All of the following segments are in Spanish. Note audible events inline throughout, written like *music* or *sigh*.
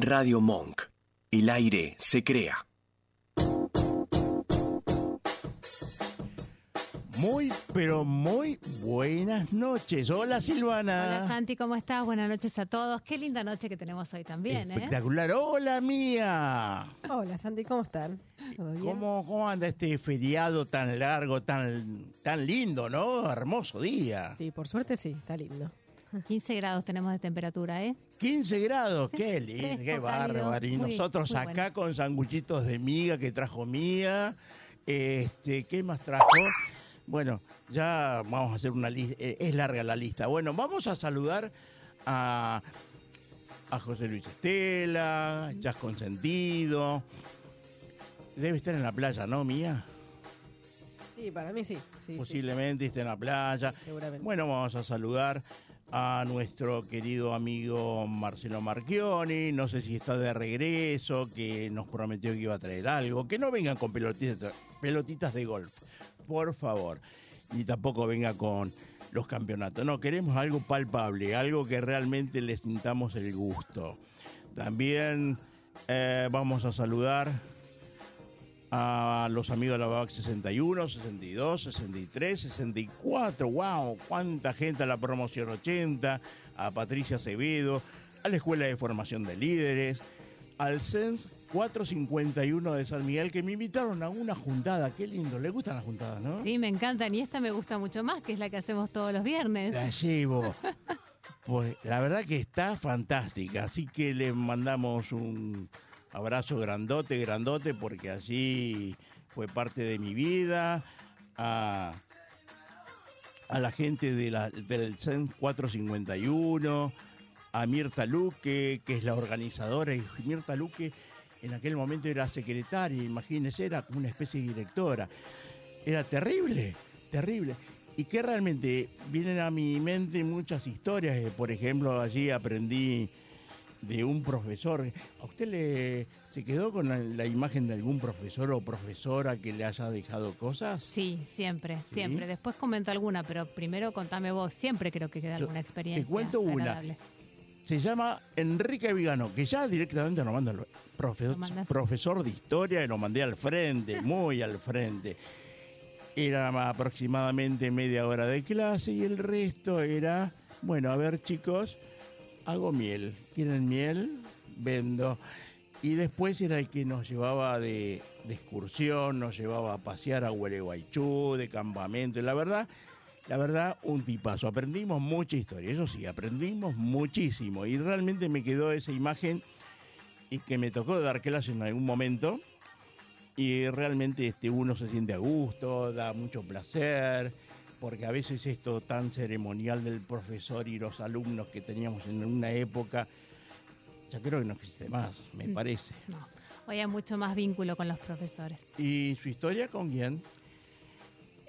Radio Monk. El aire se crea. Muy, pero muy buenas noches. Hola Silvana. Hola Santi, ¿cómo estás? Buenas noches a todos. Qué linda noche que tenemos hoy también, ¿eh? Espectacular. Hola mía. Hola Santi, ¿cómo están? ¿Todo bien? ¿Cómo, ¿Cómo anda este feriado tan largo, tan, tan lindo, no? Hermoso día. Sí, por suerte sí, está lindo. 15 grados tenemos de temperatura, ¿eh? 15 grados, qué lindo, qué bárbaro. Y muy- nosotros muy acá bueno. con sanguchitos de miga que trajo mía. Este, ¿qué más trajo? Bueno, ya vamos a hacer una lista, es larga la lista. Bueno, vamos a saludar a, a José Luis Estela, Jazz Consentido. Debe estar en la playa, ¿no, Mía? Sí, para mí sí. sí, sí, Posiblemente esté en la playa. seguramente. Bueno, vamos a saludar a nuestro querido amigo Marcelo Marchioni, no sé si está de regreso, que nos prometió que iba a traer algo, que no vengan con pelotitas, pelotitas de golf, por favor, y tampoco venga con los campeonatos, no, queremos algo palpable, algo que realmente le sintamos el gusto. También eh, vamos a saludar a los amigos de la BAC 61, 62, 63, 64. ¡Wow! ¡Cuánta gente! A la promoción 80, a Patricia Acevedo, a la Escuela de Formación de Líderes, al CENS 451 de San Miguel, que me invitaron a una juntada. ¡Qué lindo! ¿Le gustan las juntadas, no? Sí, me encantan y esta me gusta mucho más, que es la que hacemos todos los viernes. La llevo. Pues la verdad que está fantástica, así que le mandamos un abrazo grandote, grandote, porque allí fue parte de mi vida. A, a la gente de la, del CEN 451, a Mirta Luque, que es la organizadora, y Mirta Luque en aquel momento era secretaria, imagínense, era una especie de directora. Era terrible, terrible. Y que realmente vienen a mi mente muchas historias. eh, Por ejemplo, allí aprendí de un profesor. ¿A usted le se quedó con la, la imagen de algún profesor o profesora que le haya dejado cosas? Sí, siempre, siempre. Después comento alguna, pero primero contame vos. Siempre creo que queda Yo alguna experiencia. te cuento una. Se llama Enrique Vigano, que ya directamente lo manda al profesor, Lo profesor de historia y lo mandé al frente, *laughs* muy al frente. Era aproximadamente media hora de clase y el resto era, bueno, a ver chicos, hago miel. ¿Quieren miel? Vendo. Y después era el que nos llevaba de, excursión, nos llevaba a pasear a Gualeguaychú, de campamento. La verdad, la verdad, un tipazo. Aprendimos mucha historia, eso sí, aprendimos muchísimo. Y realmente me quedó esa imagen y que me tocó dar clase en algún momento. Y realmente este, uno se siente a gusto, da mucho placer, porque a veces esto tan ceremonial del profesor y los alumnos que teníamos en una época, ya creo que no existe más, me Mm. parece. No, hoy hay mucho más vínculo con los profesores. ¿Y su historia con quién?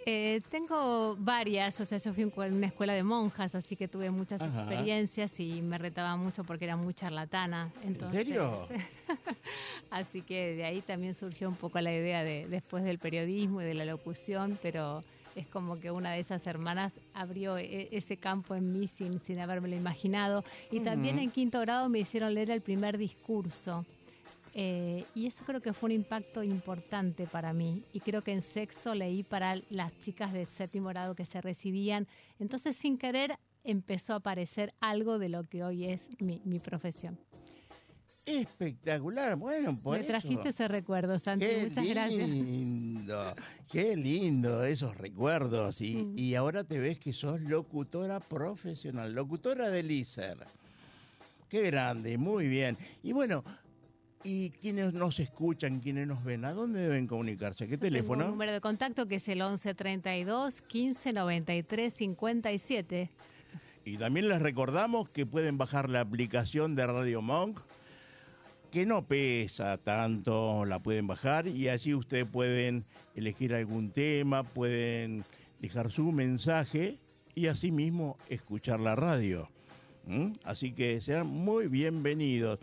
Eh, tengo varias, o sea, yo fui en una escuela de monjas, así que tuve muchas Ajá. experiencias y me retaba mucho porque era muy charlatana. Entonces, serio? *laughs* así que de ahí también surgió un poco la idea de después del periodismo y de la locución, pero es como que una de esas hermanas abrió e- ese campo en mí sin, sin habérmelo imaginado. Y también Ujú. en quinto grado me hicieron leer el primer discurso. Eh, y eso creo que fue un impacto importante para mí. Y creo que en sexto leí para las chicas de séptimo grado que se recibían. Entonces, sin querer, empezó a aparecer algo de lo que hoy es mi, mi profesión. Espectacular, bueno, por Me eso. trajiste ese recuerdo, Santi. Qué Muchas gracias. lindo, qué lindo esos recuerdos. Y, Mm. y ahora te ves que sos locutora profesional, locutora del ISER. Qué grande, muy bien. Y bueno, ¿y quienes nos escuchan, quienes nos ven, a dónde deben comunicarse? ¿Qué teléfono? número de contacto que es el 1132 15 93 57. Y también les recordamos que pueden bajar la aplicación de Radio Monk, que no pesa tanto, la pueden bajar y allí ustedes pueden elegir algún tema, pueden dejar su mensaje y asimismo escuchar la radio. Así que sean muy bienvenidos.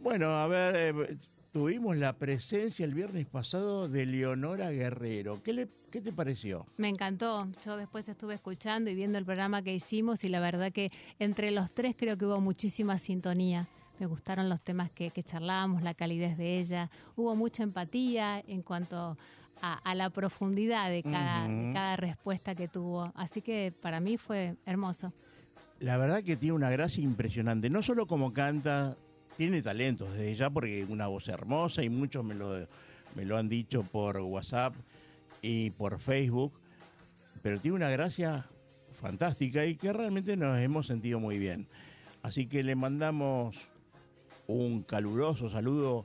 Bueno, a ver, eh, tuvimos la presencia el viernes pasado de Leonora Guerrero. ¿Qué, le, qué te pareció? Me encantó. Yo después estuve escuchando y viendo el programa que hicimos y la verdad que entre los tres creo que hubo muchísima sintonía. Me gustaron los temas que, que charlábamos, la calidez de ella. Hubo mucha empatía en cuanto a, a la profundidad de cada, de cada respuesta que tuvo. Así que para mí fue hermoso. La verdad que tiene una gracia impresionante. No solo como canta, tiene talentos desde ya porque una voz hermosa y muchos me lo, me lo han dicho por WhatsApp y por Facebook. Pero tiene una gracia fantástica y que realmente nos hemos sentido muy bien. Así que le mandamos un caluroso saludo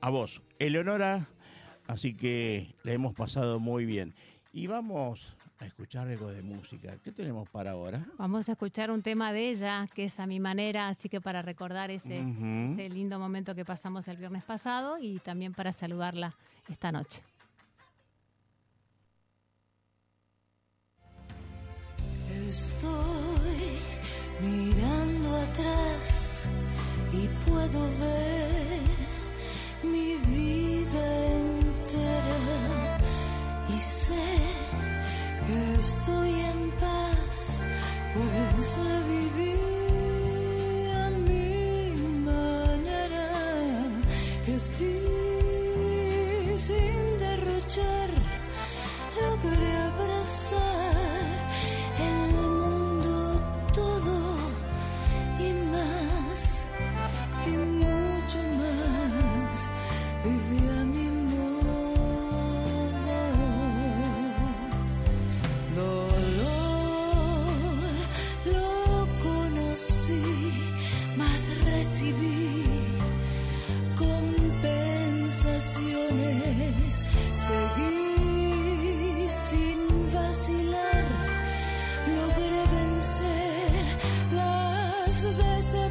a vos, Eleonora. Así que le hemos pasado muy bien. Y vamos a escuchar algo de música. ¿Qué tenemos para ahora? Vamos a escuchar un tema de ella, que es a mi manera, así que para recordar ese lindo momento que pasamos el viernes pasado y también para saludarla esta noche. Estoy mirando atrás y puedo ver mi vida entera. Y sé que estoy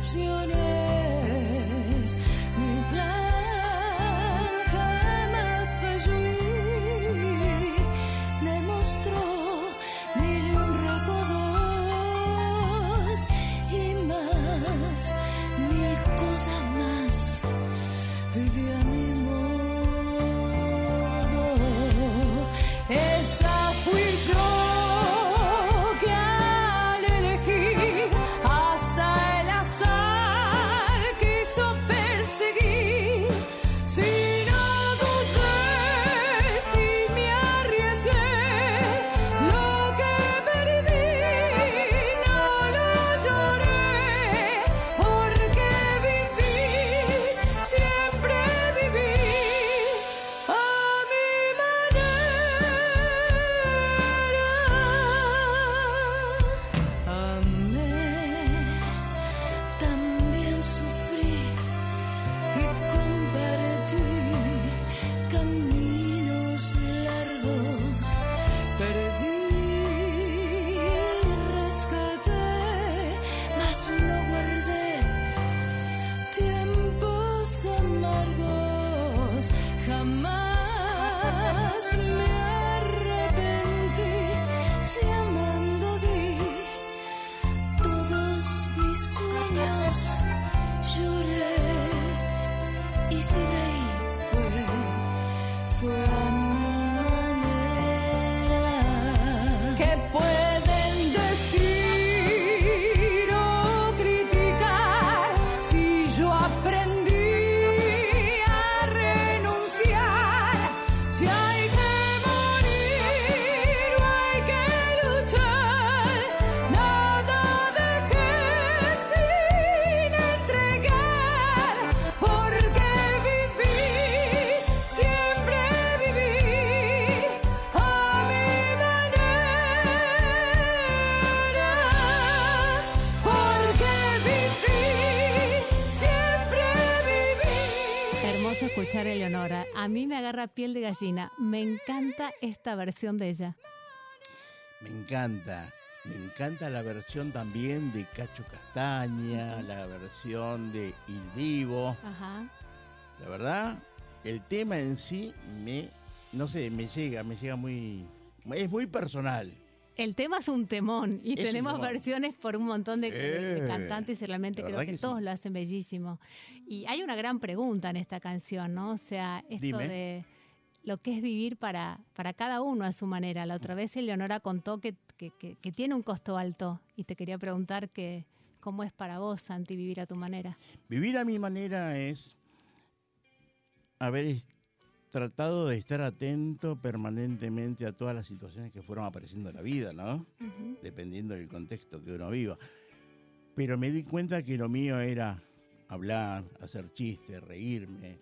opciones. A mí me agarra piel de gallina. Me encanta esta versión de ella. Me encanta. Me encanta la versión también de Cacho Castaña, la versión de Il Divo. Ajá. La verdad, el tema en sí me, no sé, me llega, me llega muy, es muy personal. El tema es un temón y Es tenemos versiones por un montón de, cantantes y realmente creo que, sí. todos lo hacen bellísimo. Y hay una gran pregunta en esta canción, ¿no? O sea, esto Dime. de lo que es vivir para, para cada uno a su manera. La otra vez Eleonora contó que, que, tiene un costo alto y te quería preguntar que, ¿Cómo es para vos, Santi, vivir a tu manera? Vivir a mi manera es haber tratado de estar atento permanentemente a todas las situaciones que fueron apareciendo en la vida, ¿no? Dependiendo del contexto que uno viva. Pero me di cuenta que lo mío era hablar, hacer chistes, reírme.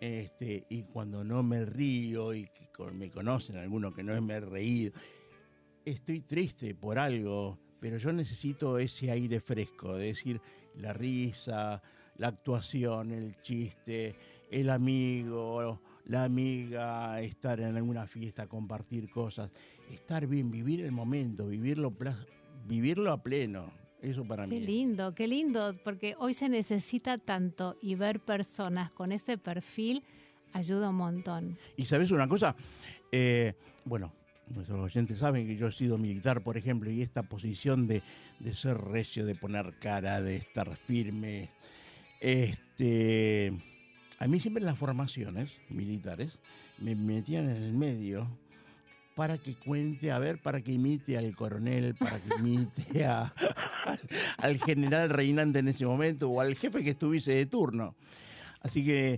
Este, y cuando no me río y que me conocen algunos que no me he reído, estoy triste por algo, pero yo necesito ese aire fresco, de decir la risa, la actuación, el chiste, el amigo, la amiga, estar en alguna fiesta, compartir cosas, estar bien, vivir el momento, vivirlo, vivirlo a pleno. Eso para mí. Qué es. lindo, qué lindo, porque hoy se necesita tanto y ver personas con ese perfil ayuda un montón. Y sabes una cosa, Eh, bueno, nuestros oyentes saben que yo he sido militar, por ejemplo, y esta posición de, de ser recio, de poner cara, de estar firme, este, a mí siempre las formaciones militares me metían en el medio para que cuente, a ver, para que imite al coronel, para que imite *laughs* a- al, al general reinante en ese momento o al jefe que estuviese de turno. Así que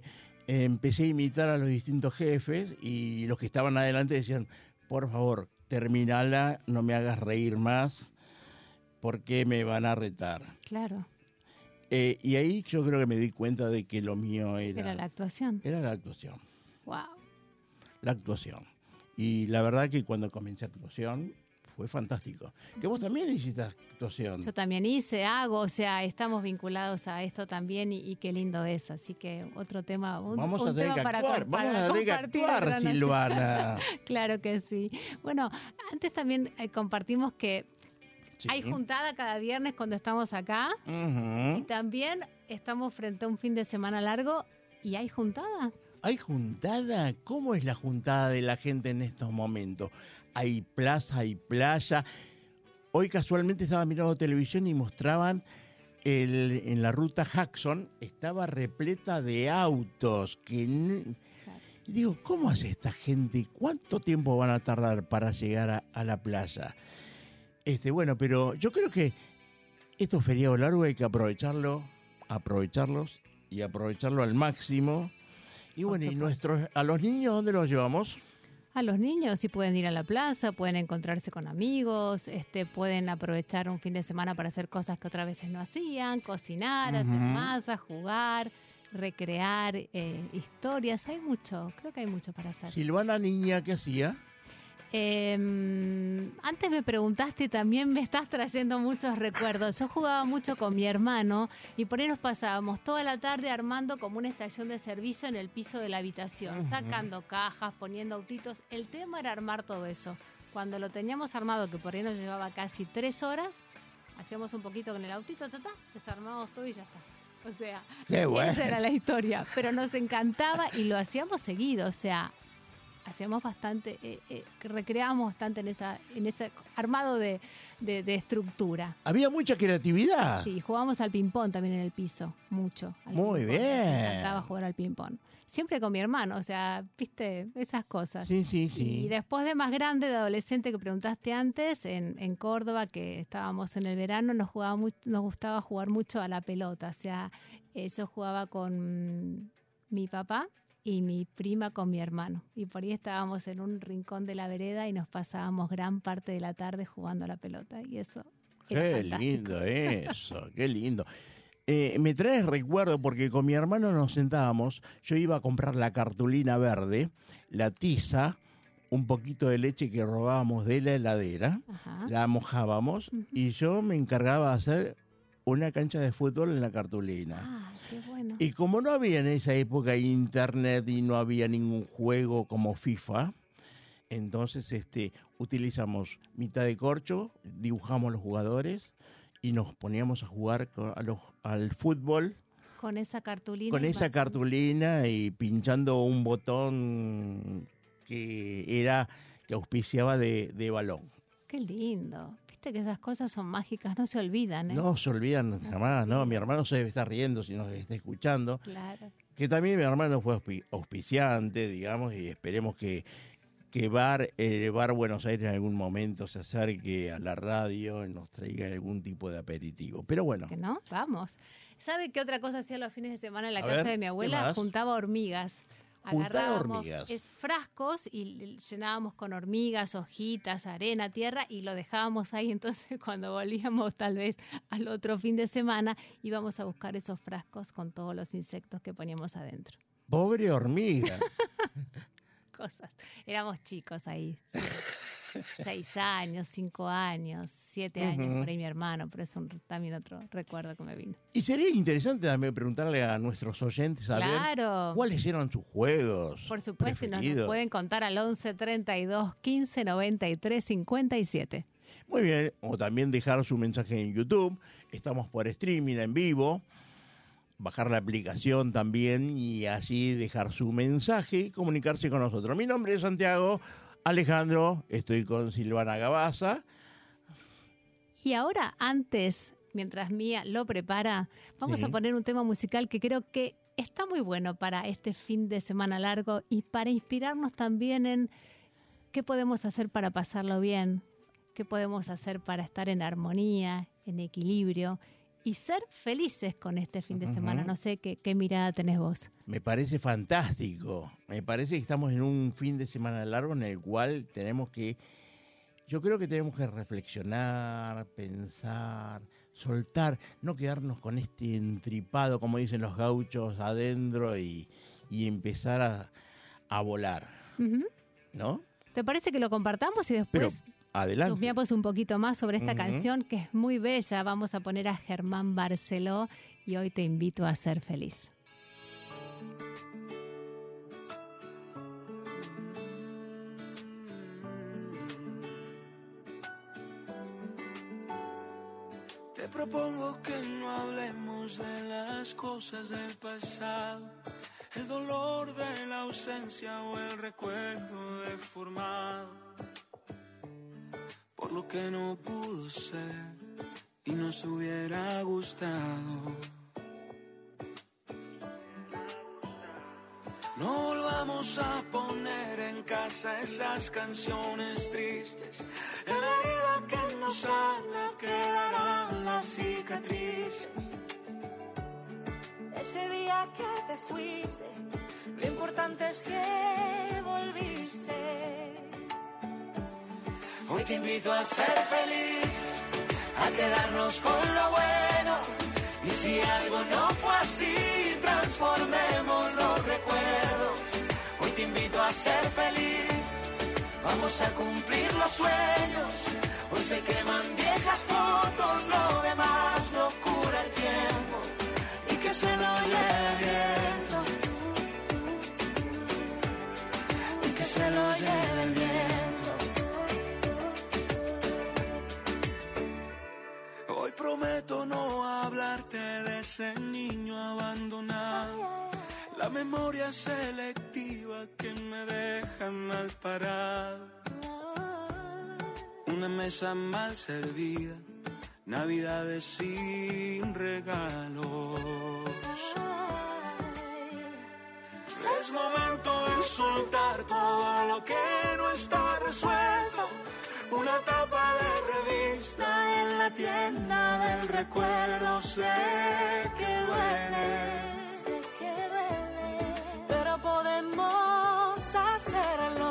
eh, empecé a imitar a los distintos jefes y los que estaban adelante decían, por favor, terminala, no me hagas reír más, porque me van a retar. Claro, Eh, y ahí yo creo que me di cuenta de que lo mío era, era la actuación. era la actuación, Wow. la actuación. Y la verdad que cuando comencé actuación fue fantástico. Que vos también hiciste actuación. Yo también hice, hago, o sea, estamos vinculados a esto también y, y qué lindo es. Así que otro tema, un, Vamos un a tener tema que para, actuar, vamos para a tener que actuar. Silvana. *laughs* Claro que sí. Bueno, antes también eh, compartimos que Sí. hay juntada cada viernes cuando estamos acá y también estamos frente a un fin de semana largo y hay juntada. ¿Hay juntada? ¿Cómo es la juntada de la gente en estos momentos? Hay plaza, hay playa. Hoy casualmente estaba mirando televisión y mostraban el- en la ruta Jackson, estaba repleta de autos. Que y digo, ¿cómo hace esta gente? ¿Cuánto tiempo van a tardar para llegar a, a la playa? Este, bueno, pero yo creo que estos feriados largos hay que aprovecharlo, aprovecharlos y aprovecharlo al máximo. Y bueno, y nuestros, a los niños, ¿dónde los llevamos? A los niños sí pueden ir a la plaza, pueden encontrarse con amigos, este, pueden aprovechar un fin de semana para hacer cosas que otras veces no hacían, cocinar, hacer masa, jugar, recrear eh, historias. Hay mucho, creo que hay mucho para hacer. Silvana, niña, ¿qué hacía? Eh, antes me preguntaste también me estás trayendo muchos recuerdos. Yo jugaba mucho con mi hermano y por ahí nos pasábamos toda la tarde armando como una estación de servicio en el piso de la habitación, sacando cajas, poniendo autitos. El tema era armar todo eso. Cuando lo teníamos armado, que por ahí nos llevaba casi tres horas, hacíamos un poquito con el autito, ta, ta, desarmábamos todo y ya está. O sea, Qué bueno. esa era la historia. Pero nos encantaba y lo hacíamos seguido. O sea, hacíamos bastante, eh, eh, recreábamos bastante en esa, en ese armado de, de- de estructura. Había mucha creatividad. Sí, jugábamos al ping-pong también en el piso, mucho. Muy bien. Me encantaba jugar al ping-pong. Siempre con mi hermano, o sea, viste, esas cosas. Sí, sí, Y sí. después de más grande, de adolescente que preguntaste antes, en, en Córdoba, que estábamos en el verano, nos, jugaba nos gustaba jugar mucho a la pelota. O sea, eh, yo jugaba con mi papá y mi prima con mi hermano. Y por ahí estábamos en un rincón de la vereda y nos pasábamos gran parte de la tarde jugando a la pelota. Y eso era Qué fantástico. lindo eso, *laughs* qué lindo. Eh, me traes recuerdo porque con mi hermano nos sentábamos, yo iba a comprar la cartulina verde, la tiza, un poquito de leche que robábamos de la heladera, Ajá. la mojábamos y yo me encargaba de hacer una cancha de fútbol en la cartulina. Ah, qué bueno. Y como no había en esa época internet y no había ningún juego como FIFA, entonces este, utilizamos mitad de corcho, dibujamos los jugadores y nos poníamos a jugar a los- al fútbol Con esa cartulina. con esa cartulina y pinchando un botón que era que auspiciaba de, de balón. Qué lindo. Viste que esas cosas son mágicas, no se olvidan, ¿eh? No se olvidan jamás, ¿no? Mi hermano se debe estar riendo si nos está escuchando. Claro. Que también mi hermano fue auspi- auspiciante, digamos, y esperemos que que Bar, eh, Bar Buenos Aires en algún momento se acerque a la radio y nos traiga algún tipo de aperitivo. Pero bueno, ¿Que no? Vamos. ¿Sabe qué otra cosa hacía los fines de semana en la A casa ver, de mi ¿qué abuela? Juntaba hormigas. Agarrábamos hormigas. es frascos y llenábamos con hormigas, hojitas, arena, tierra y lo dejábamos ahí. Entonces, *laughs* cuando volvíamos tal vez al otro fin de semana, íbamos a buscar esos frascos con todos los insectos que poníamos adentro. pobre hormiga. *laughs* Cosas. Éramos chicos ahí. sí. *laughs* Seis años, cinco años, siete años, por ahí mi hermano, pero es un, también otro recuerdo que me vino. y sería interesante también preguntarle a nuestros oyentes a ver Claro. cuáles eran sus juegos. Por supuesto, y nos, pueden contar al 11 32 15 93 57. Muy bien, o también dejar su mensaje en YouTube. Estamos por streaming en vivo. Bajar la aplicación también y así dejar su mensaje y comunicarse con nosotros. Mi nombre es Santiago Alejandro, estoy con Silvana Gabaza. Y ahora, antes, mientras Mía lo prepara, vamos Sí. a poner un tema musical que creo que está muy bueno para este fin de semana largo y para inspirarnos también en qué podemos hacer para pasarlo bien, qué podemos hacer para estar en armonía, en equilibrio y ser felices con este fin de semana. No sé qué, qué mirada tenés vos. Me parece fantástico. Me parece que estamos en un fin de semana largo en el cual tenemos que, yo creo que tenemos que reflexionar, pensar, soltar, no quedarnos con este entripado, como dicen los gauchos, adentro y, y empezar a, a volar. ¿no? ¿Te parece que lo compartamos y después adelante. chusmeamos un poquito más sobre esta canción que es muy bella? Vamos a poner a Germán Barceló y hoy te invito a ser feliz. Te propongo que no hablemos de las cosas del pasado, el dolor de la ausencia o el recuerdo deformado, lo que no pudo ser y nos hubiera gustado. No volvamos a poner en casa esas canciones tristes. En la herida que nos sana quedarán las cicatrices. Ese día que te fuiste, lo importante es que te invito a ser feliz, a quedarnos con lo bueno. Y si algo no fue así, transformemos los recuerdos. Hoy te invito a ser feliz, vamos a cumplir los sueños. Hoy se queman viejas fotos, lo demás lo cura el tiempo. No hablarte de ese niño abandonado. La memoria selectiva que me deja mal parado. Una mesa mal servida, navidades sin regalos. Es momento de soltar todo lo que no está resuelto. Una tapa de revista en la tienda del recuerdo. Sé que duele. Sé que duele, pero podemos hacerlo.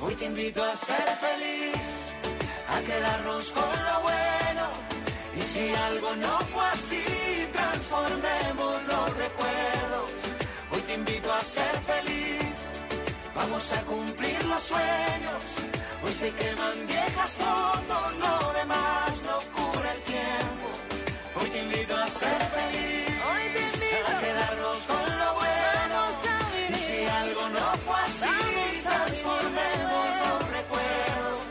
Hoy te invito a ser feliz, a quedarnos con lo bueno. Y si algo no fue así, transformemos los recuerdos. Hoy te invito a ser feliz, vamos a cumplir los sueños. Hoy se queman viejas fotos, lo demás lo cura el tiempo. Hoy te invito a ser feliz, Hoy te invito a quedarnos con lo bueno. Y si algo no fue así, transformemos los recuerdos.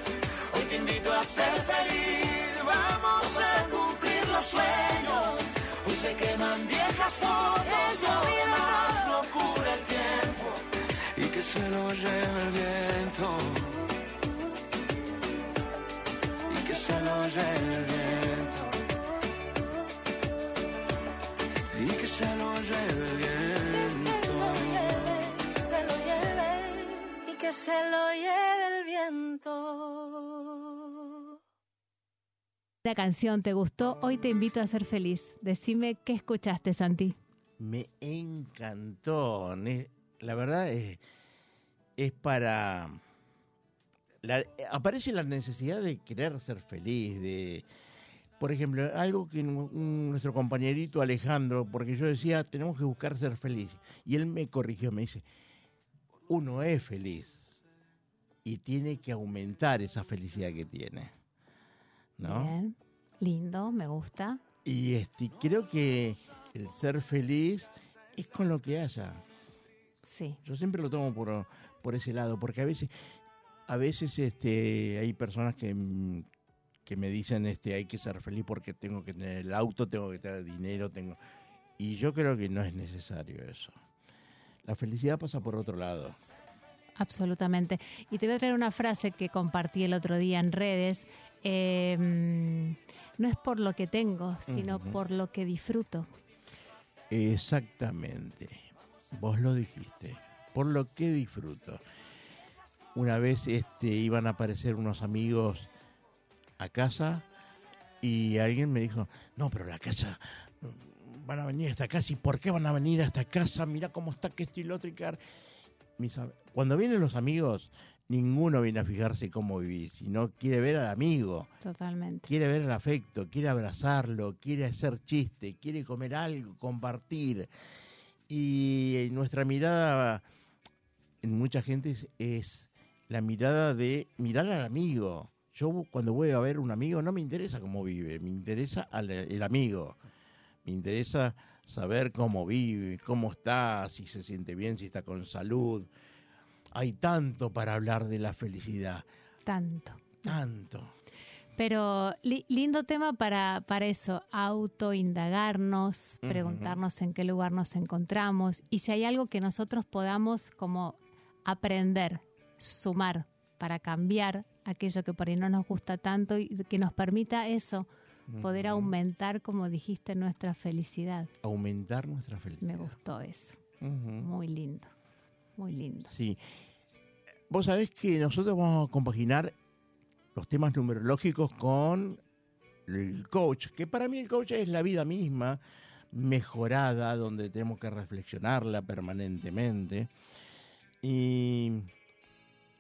Hoy te invito a ser feliz, lleve el viento. Y que se lo lleve el viento. Y que se lo lleve el viento. Y se lo lleve, y que se lo lleve el viento. La canción te gustó, hoy te invito a ser feliz. Decime qué escuchaste, Santi. Me encantó. La verdad es es para... la- aparece la necesidad de querer ser feliz, de... Por ejemplo, algo que nuestro compañerito Alejandro, porque yo decía, tenemos que buscar ser feliz. Y él me corrigió, me dice, uno es feliz y tiene que aumentar esa felicidad que tiene. ¿No? Bien, lindo, me gusta. Y este, creo que el ser feliz es con lo que haya. Sí, Yo siempre lo tomo por, por ese lado, porque a veces, a veces este, hay personas que, que me dicen este, hay que ser feliz porque tengo que tener el auto, tengo que tener dinero, tengo. Y yo creo que no es necesario eso. La felicidad pasa por otro lado. absolutamente. Y te voy a traer una frase que compartí el otro día en redes. eh, no es por lo que tengo, sino por lo que disfruto. Exactamente. Vos lo dijiste. Por lo que disfruto. Una vez este, iban a aparecer unos amigos a casa y alguien me dijo, no, pero la casa, van a venir hasta casa. ¿Y por qué van a venir hasta casa? Mira cómo está que esto y lo otro. y que ar-". Mis am- Cuando vienen los amigos, ninguno viene a fijarse cómo vivís, sino quiere ver al amigo Totalmente. quiere ver el afecto, quiere abrazarlo, quiere hacer chiste, quiere comer algo, compartir. Y nuestra mirada en mucha gente es, es la mirada de mirar al amigo. Yo cuando voy a ver un amigo no me interesa cómo vive, me interesa al- el amigo. Me interesa saber cómo vive, cómo está, si se siente bien, si está con salud. Hay tanto para hablar de la felicidad, Tanto. tanto. Pero li- lindo tema para, para eso, autoindagarnos, preguntarnos en qué lugar nos encontramos y si hay algo que nosotros podamos como aprender, sumar para cambiar aquello que por ahí no nos gusta tanto y que nos permita eso, poder aumentar, como dijiste, nuestra felicidad. aumentar nuestra felicidad. Me gustó eso, muy lindo, muy lindo. Sí. Vos sabés que nosotros vamos a compaginar los temas numerológicos con el coach, que para mí el coach es la vida misma, mejorada, donde tenemos que reflexionarla permanentemente. Y,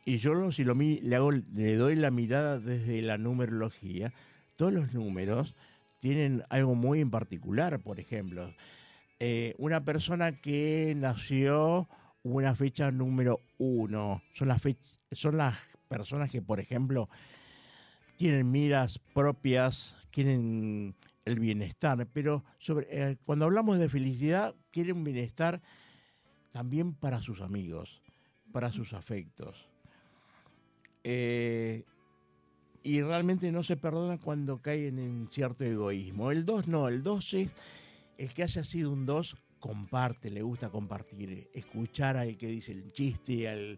y yo lo- si lo, le, hago, le doy la mirada desde la numerología, todos los números tienen algo muy en particular, por ejemplo. eh, una persona que nació una fecha número uno, son las, son las personas que, por ejemplo, tienen miras propias, quieren el bienestar, pero sobre, eh, cuando hablamos de felicidad, quieren bienestar también para sus amigos, para sus afectos. Eh, y realmente no se perdonan cuando caen en cierto egoísmo. El 2 no, el 2 es el que haya sido un 2 comparte, le gusta compartir, escuchar al que dice el chiste, al,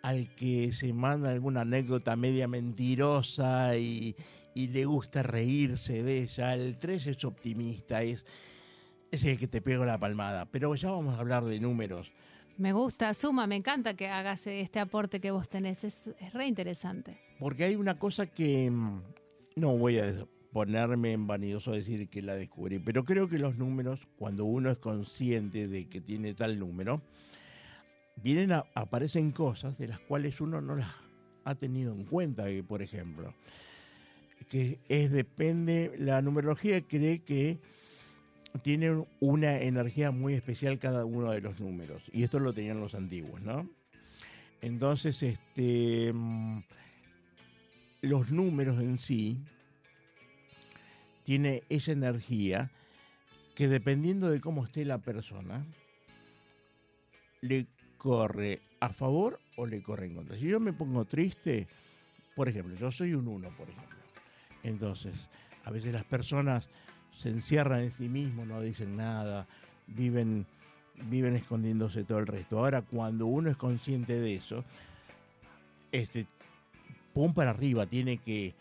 al que se manda alguna anécdota media mentirosa y, y le gusta reírse de ella. El 3 es optimista, es, es el que te pega la palmada. Pero ya vamos a hablar de números. Me gusta, suma, me encanta que hagas este aporte que vos tenés, es, es re interesante. Porque hay una cosa que mm, no voy a ponerme en vanidoso a decir que la descubrí, pero creo que los números, cuando uno es consciente de que tiene tal número, vienen a, aparecen cosas de las cuales uno no las ha tenido en cuenta, que, por ejemplo, que es depende, la numerología cree que tiene una energía muy especial cada uno de los números, y esto lo tenían los antiguos, ¿no? Entonces, este, mm, los números en sí tiene esa energía que dependiendo de cómo esté la persona, le corre a favor o le corre en contra. Si yo me pongo triste, por ejemplo, yo soy un uno, por ejemplo. Entonces, a veces las personas se encierran en sí mismos, no dicen nada, viven, viven escondiéndose todo el resto. Ahora, cuando uno es consciente de eso, este, pum para arriba, tiene que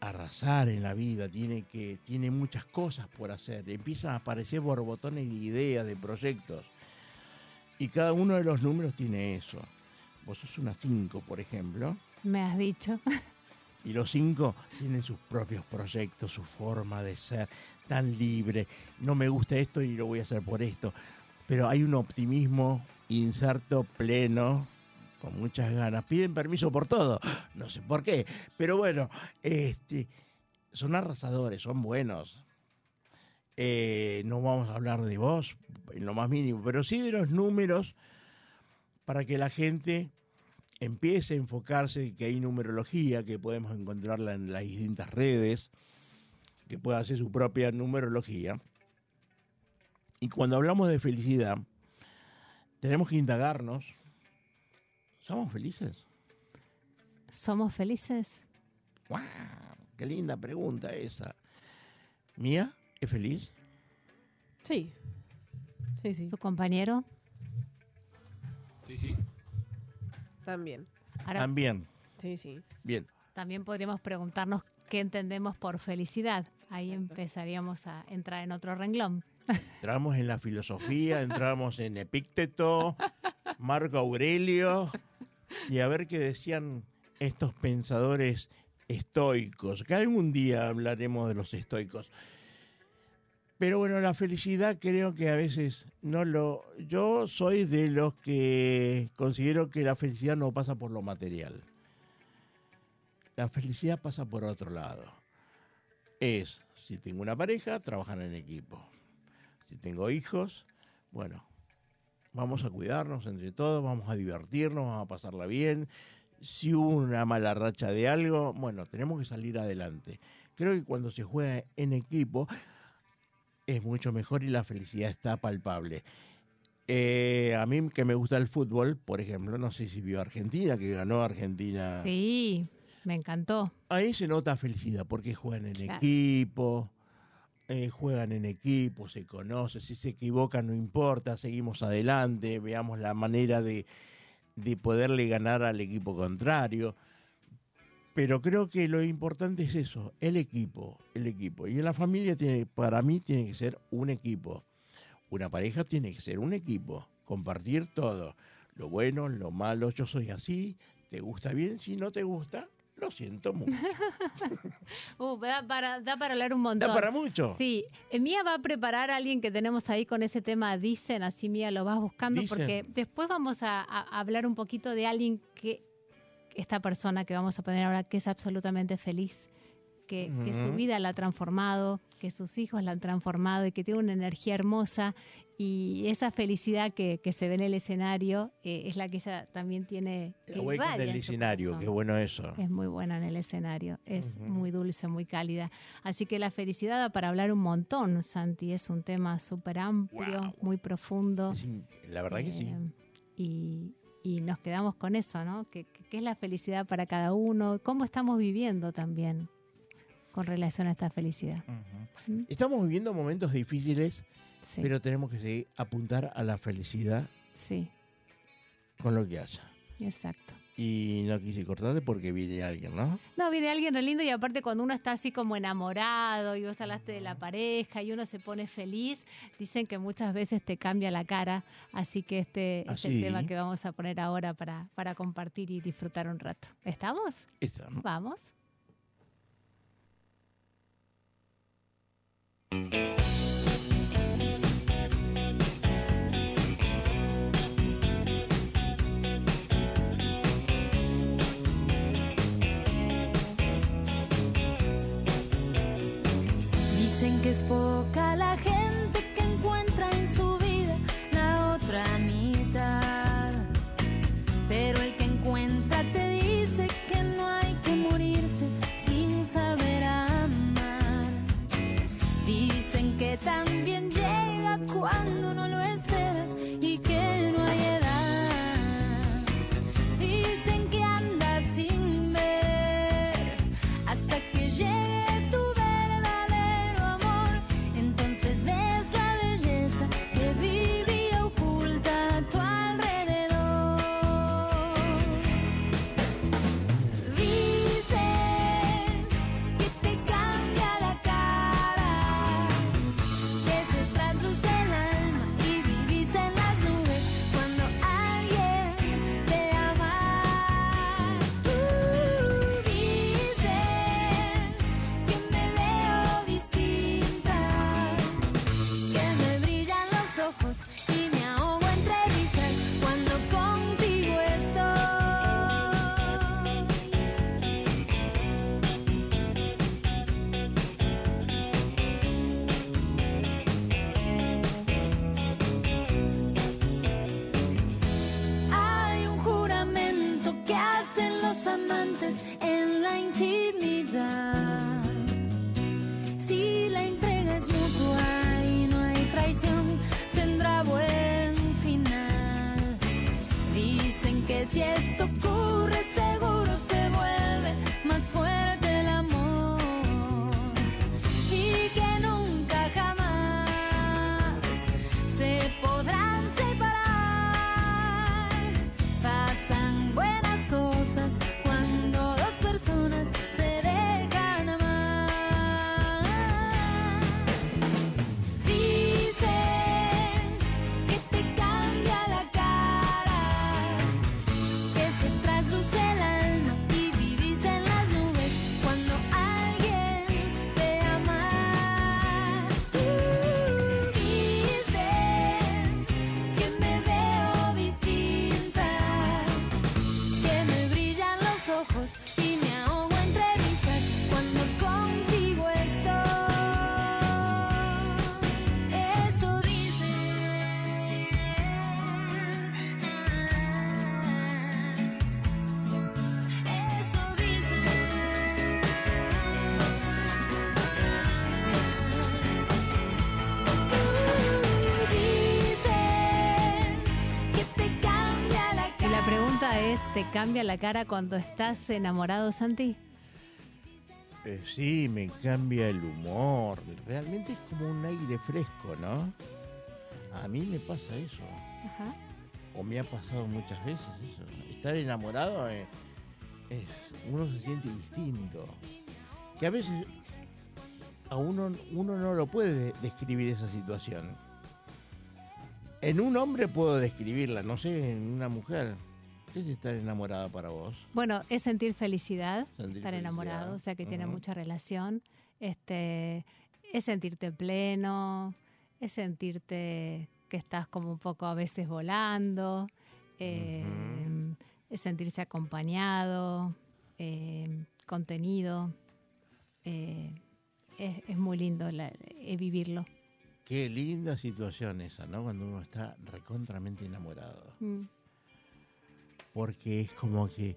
arrasar en la vida, tiene que tiene muchas cosas por hacer, empiezan a aparecer borbotones de ideas, de proyectos. Y cada uno de los números tiene eso. Vos sos una 5, por ejemplo. Me has dicho. *laughs* Y los cinco tienen sus propios proyectos, su forma de ser tan libre. No me gusta esto y lo voy a hacer por esto. Pero hay un optimismo inserto pleno, con muchas ganas. Piden permiso por todo, no sé por qué. Pero bueno, este, son arrasadores, son buenos. Eh, no vamos a hablar de vos en lo más mínimo, pero sí de los números para que la gente empiece a enfocarse que hay numerología, que podemos encontrarla en las distintas redes, que pueda hacer su propia numerología. Y cuando hablamos de felicidad, tenemos que indagarnos, ¿somos felices? ¿Somos felices? ¡Wow! ¡Qué linda pregunta esa! ¿Mía es feliz? Sí. Sí, sí. ¿Su compañero? Sí, sí. También. Ahora También. Sí, sí. Bien. también podríamos preguntarnos qué entendemos por felicidad. Ahí empezaríamos a entrar en otro renglón. *laughs* Entramos en la filosofía, entramos en Epícteto, Marco Aurelio, y a ver qué decían estos pensadores estoicos, que algún día hablaremos de los estoicos. Pero bueno, la felicidad creo que a veces no lo... Yo soy de los que considero que la felicidad no pasa por lo material. La felicidad pasa por otro lado. Es, si tengo una pareja, trabajan en equipo. Si tengo hijos, bueno, vamos a cuidarnos entre todos, vamos a divertirnos, vamos a pasarla bien. Si hubo una mala racha de algo, bueno, tenemos que salir adelante. Creo que cuando se juega en equipo es mucho mejor y la felicidad está palpable. Eh, a mí que me gusta el fútbol, por ejemplo, no sé si vio Argentina, que ganó Argentina. Sí, me encantó. Ahí se nota felicidad porque juegan en Claro. equipo, eh, juegan en equipo, se conocen, si se equivocan no importa, seguimos adelante, veamos la manera de, de poderle ganar al equipo contrario. Pero creo que lo importante es eso, el equipo, el equipo. Y en la familia tiene, para mí tiene que ser un equipo. Una pareja tiene que ser un equipo, compartir todo, lo bueno, lo malo, yo soy así, te gusta bien, si no te gusta, lo siento mucho. *laughs* Uh, da para, da para hablar un montón. Da para mucho. Sí, eh, Mía va a preparar a alguien que tenemos ahí con ese tema Dicen, así Mía lo vas buscando, Dicen. porque después vamos a, a hablar un poquito de alguien que, esta persona que vamos a poner ahora, que es absolutamente feliz, que, que su vida la ha transformado, que sus hijos la han transformado y que tiene una energía hermosa y esa felicidad que, que se ve en el escenario eh, es la que ella también tiene. que El en su escenario, qué bueno eso. Es muy buena en el escenario, es Ujú. muy dulce, muy cálida. Así que la felicidad da para hablar un montón, Santi. Es un tema súper amplio, Guau. muy profundo. In- La verdad que sí. Eh, y, y nos quedamos con eso, ¿no? ¿Qué, qué- es la felicidad para cada uno? ¿Cómo estamos viviendo también con relación a esta felicidad? ¿Mm? Estamos viviendo momentos difíciles, Sí, pero tenemos que seguir, apuntar a la felicidad sí, con lo que haya. exacto. Y no quise cortarte porque viene alguien, ¿no? No, viene alguien re lindo y aparte cuando uno está así como enamorado y vos hablaste de la pareja y uno se pone feliz, dicen que muchas veces te cambia la cara, así que este ¿Ah, es el sí? tema que vamos a poner ahora para, para compartir y disfrutar un rato. ¿Estamos? Esta, ¿no? Vamos. ¿Te cambia la cara cuando estás enamorado, Santi? Eh, sí, me cambia el humor. Realmente es como un aire fresco, ¿no? A mí me pasa eso. Ajá. O me ha pasado muchas veces eso. Estar enamorado eh, es, uno se siente distinto. Que a veces a uno, uno no lo puede de- describir esa situación. En un hombre puedo describirla, no sé, en una mujer. ¿Qué es estar enamorada para vos? Bueno, es sentir felicidad, Sentir estar felicidad. enamorado, o sea que tiene Ujú. mucha relación. Este, es sentirte pleno, es sentirte que estás como un poco a veces volando, eh, es sentirse acompañado, eh, contenido. eh, es, es muy lindo la- eh, vivirlo. Qué linda situación esa, ¿no? Cuando uno está recontramente enamorado. Mm. Porque es como que,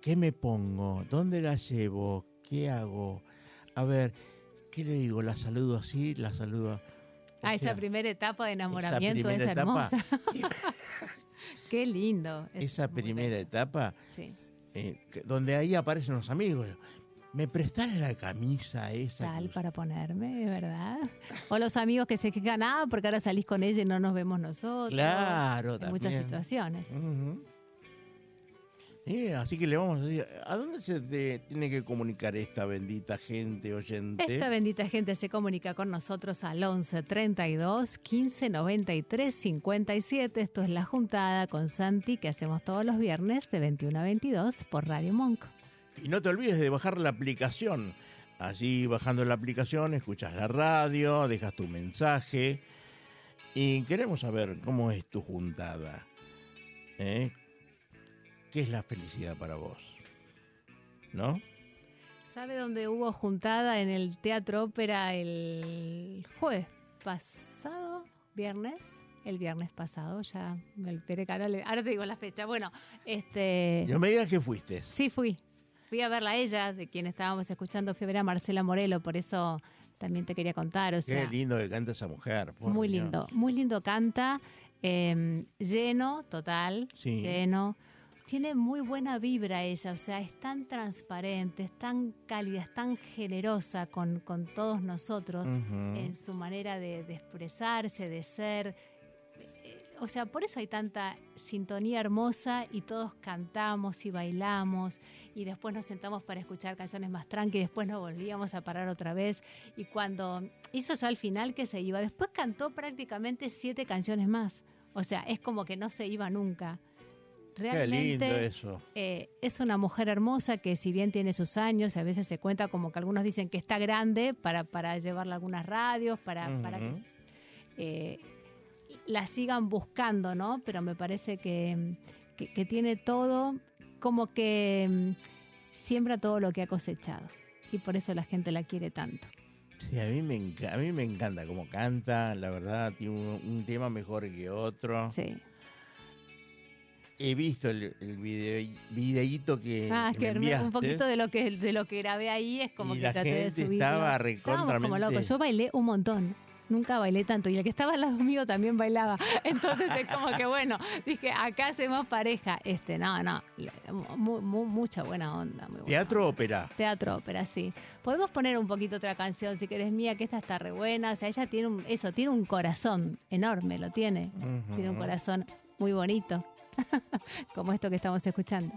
¿qué me pongo? ¿Dónde la llevo? ¿Qué hago? A ver, ¿qué le digo? ¿La saludo así? ¿La saludo? Ah, O esa sea, primera etapa de enamoramiento es etapa. hermosa. *laughs* Qué lindo. es esa primera bello. etapa, Sí. eh, donde ahí aparecen los amigos. ¿Me prestás la camisa esa? Tal para ponerme, de verdad. O los amigos que se quejan, ah, porque ahora salís con ella y no nos vemos nosotros. Claro, En muchas también. situaciones. Ujú. Sí, así que le vamos a decir, ¿a dónde se te tiene que comunicar esta bendita gente oyente? Esta bendita gente se comunica con nosotros al 11 32 15 93 57. Esto es La Juntada con Santi que hacemos todos los viernes de 21 a 22 por Radio Monk. Y no te olvides de bajar la aplicación. Allí bajando la aplicación escuchas la radio, dejas tu mensaje y queremos saber cómo es tu juntada. ¿Eh? ¿Qué es la felicidad para vos? ¿No? ¿Sabe dónde hubo juntada en el Teatro Ópera el jueves pasado? ¿Viernes? El viernes pasado, ya me que ahora, ahora te digo la fecha. Bueno, este. No me digas que fuiste. Sí, fui. Fui a verla a ella, de quien estábamos escuchando, fui a ver a Marcela Morelo, por eso también te quería contar. O sea, Qué lindo que canta esa mujer. muy Dios. lindo, muy lindo canta, eh, lleno, total, Sí. lleno. Tiene muy buena vibra ella, o sea, es tan transparente, es tan cálida, es tan generosa con, con todos nosotros en su manera de, de expresarse, de ser. O sea, por eso hay tanta sintonía hermosa y todos cantamos y bailamos y después nos sentamos para escuchar canciones más tranqui, después nos volvíamos a parar otra vez y cuando hizo ya al final que se iba, después cantó prácticamente siete canciones más. O sea, es como que no se iba nunca. Qué lindo Realmente eso. eh, es una mujer hermosa que si bien tiene sus años, a veces se cuenta como que algunos dicen que está grande para, para llevarla a algunas radios, para, para que eh, la sigan buscando, ¿no? Pero me parece que, que- que tiene todo, como que mm, siembra todo lo que ha cosechado. Y por eso la gente la quiere tanto. Sí, a mí me, a mí me encanta cómo canta, la verdad, tiene un, un tema mejor que otro. Sí. He visto el, el video, videíto que, Ah, que que me enviaste. un poquito de lo que de lo que grabé ahí es como Y que la traté de gente subirlo. estaba como recontramente- locos. Yo bailé un montón. nunca bailé tanto. Y el que estaba al lado mío también bailaba. *laughs* Entonces es como que, bueno, dije, acá hacemos pareja. Este, no, no, mu- mu- mucha buena onda. muy buena Teatro onda. ópera. Teatro ópera, sí. Podemos poner un poquito otra canción, si querés mía, que esta está re buena. O sea, ella tiene un, eso, tiene un corazón enorme, lo tiene. Tiene un corazón muy bonito, *laughs* como esto que estamos escuchando.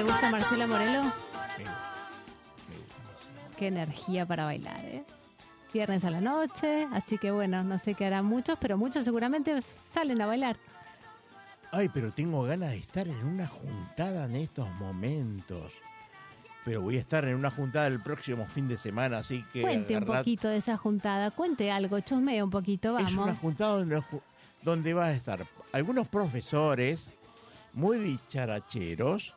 ¿Te gusta Marcela Morelo? Qué energía para bailar, ¿eh? Viernes a la noche, así que bueno, no sé qué harán muchos, pero muchos seguramente salen a bailar. Ay, pero tengo ganas de estar en una juntada en estos momentos. Pero voy a estar en una juntada el próximo fin de semana, así que. Cuente un poquito de esa juntada, cuente algo, chusmee un poquito, Es una vamos. juntada donde, donde va a estar algunos profesores muy dicharacheros,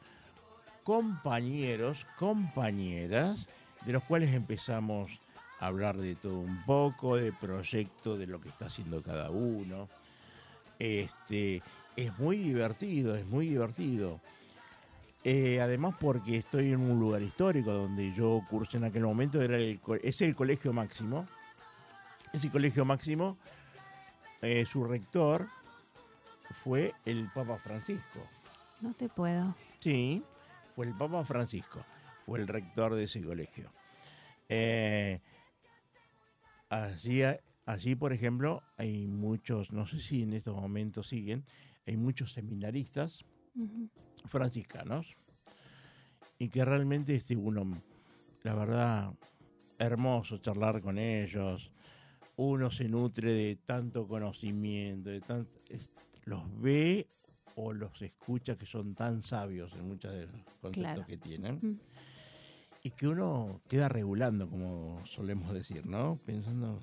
compañeros, compañeras, de los cuales empezamos a hablar de todo un poco, de proyecto, de lo que está haciendo cada uno. Este, es muy divertido, es muy divertido. Eh, además porque estoy en un lugar histórico donde yo cursé en aquel momento, era el, es el Colegio Máximo. Ese Colegio Máximo, eh, su rector fue el Papa Francisco. No te puedo. Sí, fue el Papa Francisco, fue el rector de ese colegio. Eh, allí, allí, por ejemplo, hay muchos, no sé si en estos momentos siguen, hay muchos seminaristas franciscanos y que realmente este uno, la verdad, hermoso charlar con ellos. Uno se nutre de tanto conocimiento, de tan, es- los ve o los escucha que son tan sabios en muchos de los conceptos Claro. que tienen Mm. y que uno queda regulando, como solemos decir, ¿no? Pensando,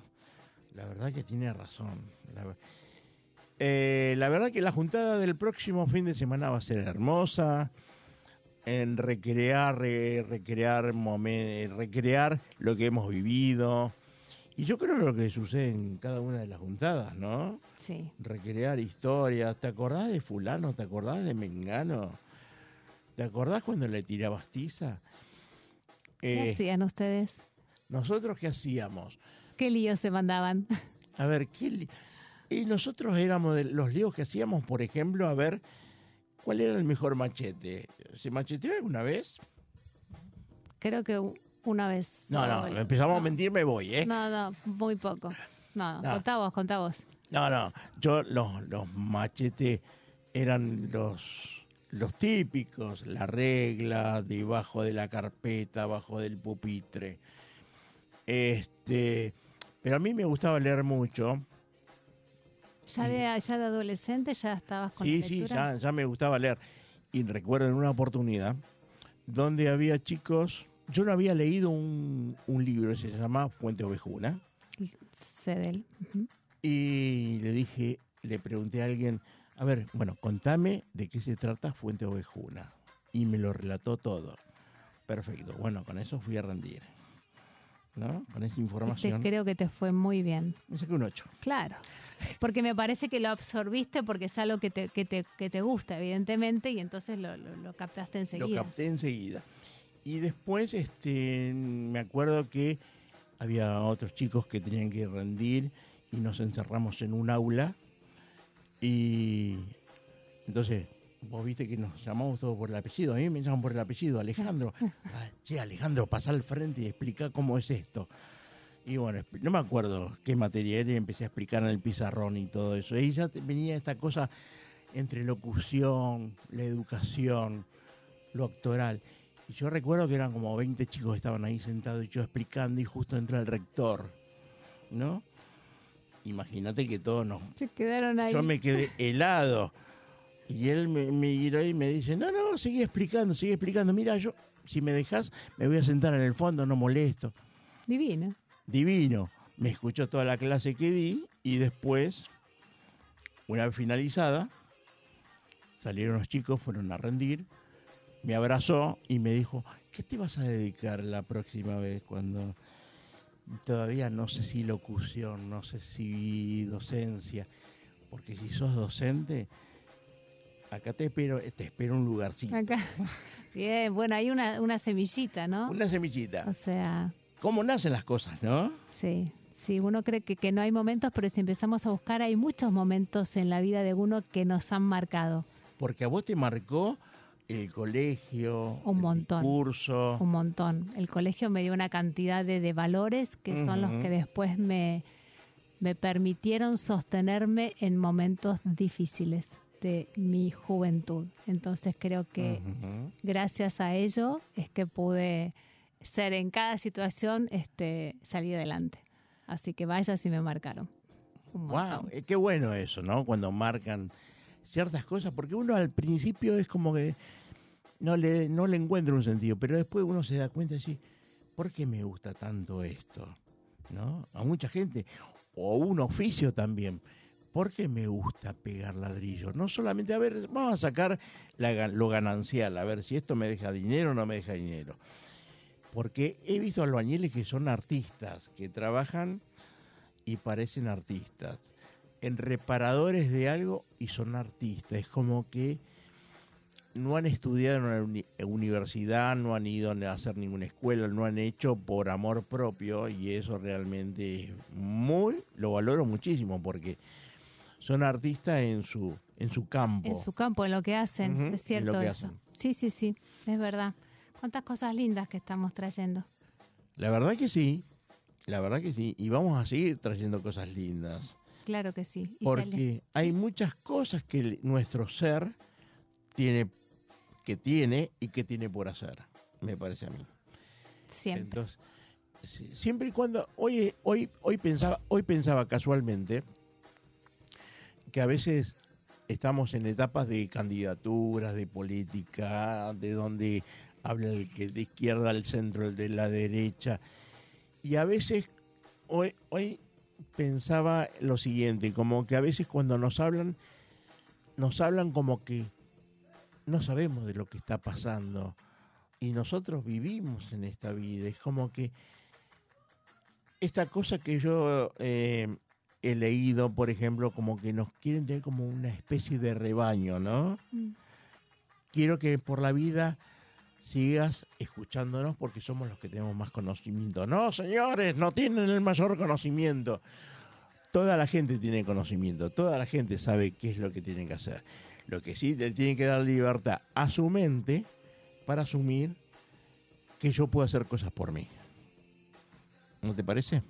la verdad que tiene razón. la Eh, la verdad que la juntada del próximo fin de semana va a ser hermosa. En recrear, re- recrear, momen- recrear lo que hemos vivido. Y yo creo lo que sucede en cada una de las juntadas, ¿no? Sí. recrear historias. ¿Te acordás de fulano? ¿Te acordás de Mengano? ¿Te acordás cuando le tirabas tiza? ¿Qué Eh, hacían ustedes? ¿Nosotros qué hacíamos? ¿Qué líos se mandaban? A ver, ¿qué y nosotros éramos de los líos que hacíamos, por ejemplo, a ver, ¿cuál era el mejor machete? ¿Se macheteó alguna vez? Creo que una vez. No, no, empezamos a mentir, me voy, ¿eh? No, no, muy poco. No, No. contá vos, contá vos. No, no, yo los, los machetes eran los, los típicos, la regla, debajo de la carpeta, abajo del pupitre. Este, pero a mí me gustaba leer mucho. Ya de, ya de adolescente ya estabas con Sí, la sí, ya, ya me gustaba leer. Y recuerdo en una oportunidad donde había chicos, yo no había leído un, un libro, se llama Fuente Ovejuna. Sé de él. Ujú. Y le dije, le pregunté a alguien, a ver, bueno, contame de qué se trata Fuente Ovejuna. Y me lo relató todo. Perfecto. Bueno, con eso fui a rendir. ¿No? Con esa Te información. creo que te fue muy bien. Me saqué un 8. Claro. Porque me parece que lo absorbiste porque es algo que te, que te, que te gusta, evidentemente, y entonces lo, lo, lo captaste Lo enseguida. capté enseguida. Y después, este, me acuerdo que había otros chicos que tenían que rendir y nos encerramos en un aula. Y entonces, vos viste que nos llamamos todos por el apellido. A mí me llaman por el apellido, Alejandro. *laughs* Ah, che, Alejandro, pasá al frente y explica cómo es esto. Y bueno, no me acuerdo qué materia era y empecé a explicar en el pizarrón y todo eso. Y ya venía esta cosa entre locución, la educación, lo actoral. Y yo recuerdo que eran como 20 chicos que estaban ahí sentados y yo explicando y justo entra el rector, ¿no? Imagínate que todos nos... Se quedaron ahí. Yo me quedé helado. Y él me, me miró y me dice, no, no, sigue explicando, sigue explicando. Mira, yo, si me dejas, me voy a sentar en el fondo, no molesto. Divino. Divino. Me escuchó toda la clase que di y después, una vez finalizada, salieron los chicos, fueron a rendir, me abrazó y me dijo, ¿qué te vas a dedicar la próxima vez cuando todavía no sé si locución, no sé si docencia? Porque si sos docente, acá te espero, te espero un lugarcito, Acá. *laughs* Bien, bueno, hay una, una semillita, ¿no? una semillita. O sea, ¿Cómo nacen las cosas, no? sí. Sí, uno cree que, que no hay momentos, pero si empezamos a buscar, hay muchos momentos en la vida de uno que nos han marcado Porque a vos te marcó el colegio, Un el montón. curso. un montón. El colegio me dio una cantidad de, de valores que son los que después me, me permitieron sostenerme en momentos difíciles de mi juventud. Entonces creo que gracias a ello es que pude ser en cada situación este salir adelante. Así que vaya si me marcaron. Wow, eh, qué bueno eso, ¿no? Cuando marcan ciertas cosas, porque uno al principio es como que no le, no le encuentra un sentido, pero después uno se da cuenta dice, ¿por qué me gusta tanto esto? ¿No? A mucha gente, o un oficio también. ¿Por qué me gusta pegar ladrillos? No solamente, a ver, vamos a sacar lo ganancial, a ver si esto me deja dinero o no me deja dinero. Porque he visto albañiles que son artistas, que trabajan y parecen artistas. En reparadores de algo y son artistas. Es como que no han estudiado en una uni- universidad, no han ido a hacer ninguna escuela, no han hecho por amor propio y eso realmente es muy, lo valoro muchísimo porque son artistas en su, en su campo. En su campo, en lo que hacen, es cierto eso. hacen. Sí, sí, sí, es verdad. Cuántas cosas lindas que estamos trayendo. La verdad que sí, la verdad que sí. Y vamos a seguir trayendo cosas lindas. Claro que sí. Y sale- Porque hay muchas cosas que nuestro ser tiene, que tiene y que tiene por hacer, me parece a mí. siempre. Entonces, siempre y cuando, hoy, hoy, hoy pensaba, hoy pensaba casualmente que a veces estamos en etapas de candidaturas, de política, de donde habla el que de izquierda al centro, el de la derecha. Y a veces, hoy, hoy pensaba lo siguiente, como que a veces cuando nos hablan, nos hablan como que no sabemos de lo que está pasando y nosotros vivimos en esta vida. Es como que esta cosa que yo eh, he leído, por ejemplo, como que nos quieren tener como una especie de rebaño, ¿no? Mm. Quiero que por la vida sigas escuchándonos porque somos los que tenemos más conocimiento. No, señores, no tienen el mayor conocimiento. Toda la gente tiene conocimiento, toda la gente sabe qué es lo que tienen que hacer. Lo que sí le tienen que dar libertad a su mente para asumir que yo puedo hacer cosas por mí. ¿No te parece?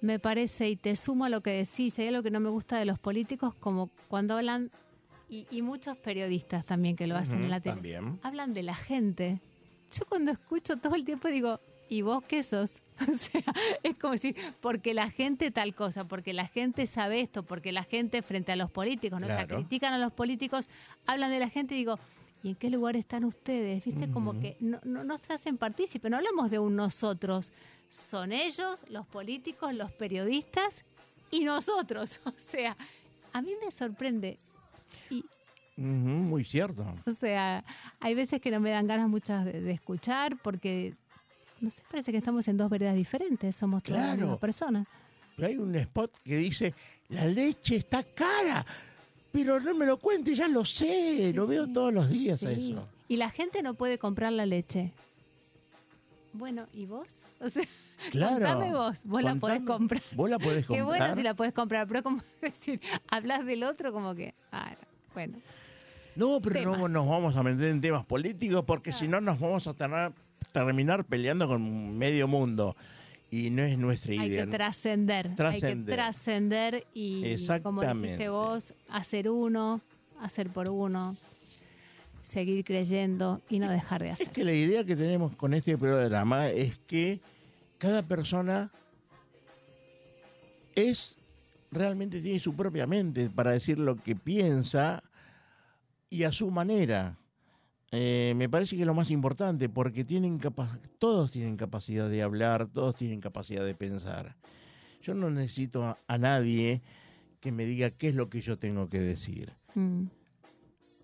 Me parece, y te sumo a lo que decís, hay algo que no me gusta de los políticos, como cuando hablan, y, y muchos periodistas también que lo hacen en la tele, También. hablan de la gente. Yo cuando escucho todo el tiempo digo, ¿y vos qué sos? *laughs* O sea, es como decir, porque la gente tal cosa, porque la gente sabe esto, porque la gente frente a los políticos, ¿no? O sea, Claro. critican a los políticos, hablan de la gente y digo, ¿y en qué lugar están ustedes? ¿Viste? Como que no, no, no se hacen partícipes, no hablamos de un nosotros, son ellos, los políticos, los periodistas y nosotros. *laughs* O sea, a mí me sorprende. Y, muy cierto. o sea, hay veces que no me dan ganas muchas de, de escuchar porque, no sé, parece que estamos en dos veredas diferentes, somos todas las Claro. mismas personas. Hay un spot que dice, la leche está cara, pero no me lo cuente, ya lo sé, lo veo todos los días Sí. eso. Y la gente no puede comprar la leche. Bueno, ¿y vos? O sea, Claro. contame vos, vos la podés comprar. Vos la podés *laughs* Qué comprar. bueno si la podés comprar, pero como *laughs* decir, hablas del otro como que, ah, no, bueno. No, pero no nos vamos a meter en temas políticos porque si no nos vamos a tener- terminar peleando con medio mundo. Y no es nuestra Hay idea. que trascender, hay que Trascender. y, como Exactamente. dijiste vos, hacer uno, hacer por uno, seguir creyendo y no dejar de hacer. Es que la idea que tenemos con este programa es que cada persona es realmente tiene su propia mente para decir lo que piensa y a su manera. Eh, me parece que es lo más importante porque tienen todos tienen capacidad de hablar, todos tienen capacidad de pensar. Yo no necesito a, a nadie que me diga qué es lo que yo tengo que decir Mm.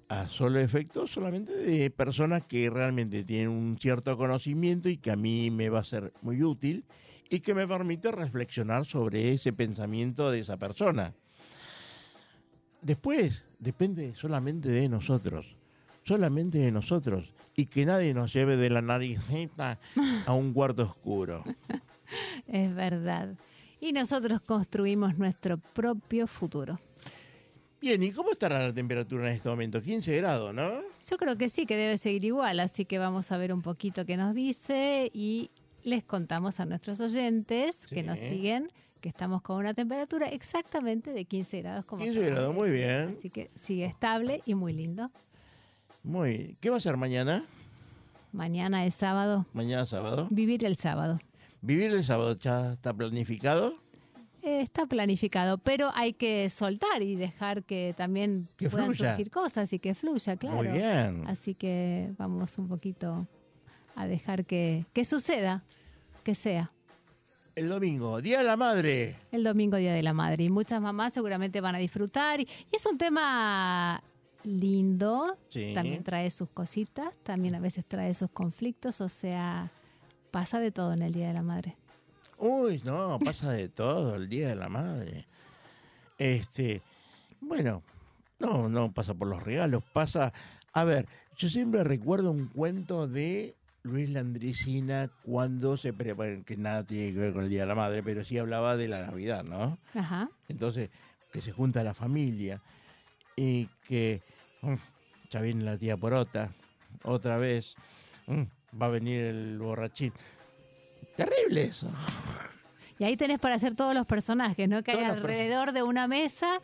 a solo efecto solamente de personas que realmente tienen un cierto conocimiento y que a mí me va a ser muy útil y que me permite reflexionar sobre ese pensamiento de esa persona. Después depende solamente de nosotros, solamente de nosotros y que nadie nos lleve de la naricita a un cuarto oscuro. *laughs* Es verdad. Y nosotros construimos nuestro propio futuro. Bien, ¿y cómo estará la temperatura en este momento? 15 grados, ¿no? Yo creo que sí, que debe seguir igual, así que vamos a ver un poquito qué nos dice y les contamos a nuestros oyentes que nos siguen que estamos con una temperatura exactamente de 15 grados. Como 15 acabamos grados, muy bien. Así que sigue estable y muy lindo. Muy bien. ¿Qué va a ser mañana? Mañana es sábado. Mañana sábado. Vivir el sábado. ¿Vivir el sábado ya está planificado? Eh, está planificado, pero hay que soltar y dejar que también Que puedan fluya. surgir cosas y que fluya, claro. Muy bien. Así que vamos un poquito a dejar que, que suceda, que sea. El domingo, Día de la Madre. El domingo, Día de la Madre. Y muchas mamás seguramente van a disfrutar. Y, y es un tema lindo. Sí. También trae sus cositas. También a veces trae sus conflictos. O sea, pasa de todo en el Día de la Madre. Uy, no, pasa de todo el Día de la Madre. Este, bueno, no, no pasa por los regalos, pasa... A ver, yo siempre recuerdo un cuento de Luis Landricina cuando se prepara, que nada tiene que ver con el Día de la Madre, pero sí hablaba de la Navidad, ¿no? Ajá. Entonces, que se junta la familia y que mm, ya viene la tía Porota, otra vez, mm, va a venir el borrachín. Terrible eso. Y ahí tenés para hacer todos los personajes, ¿no? Que hay Todos alrededor de una mesa.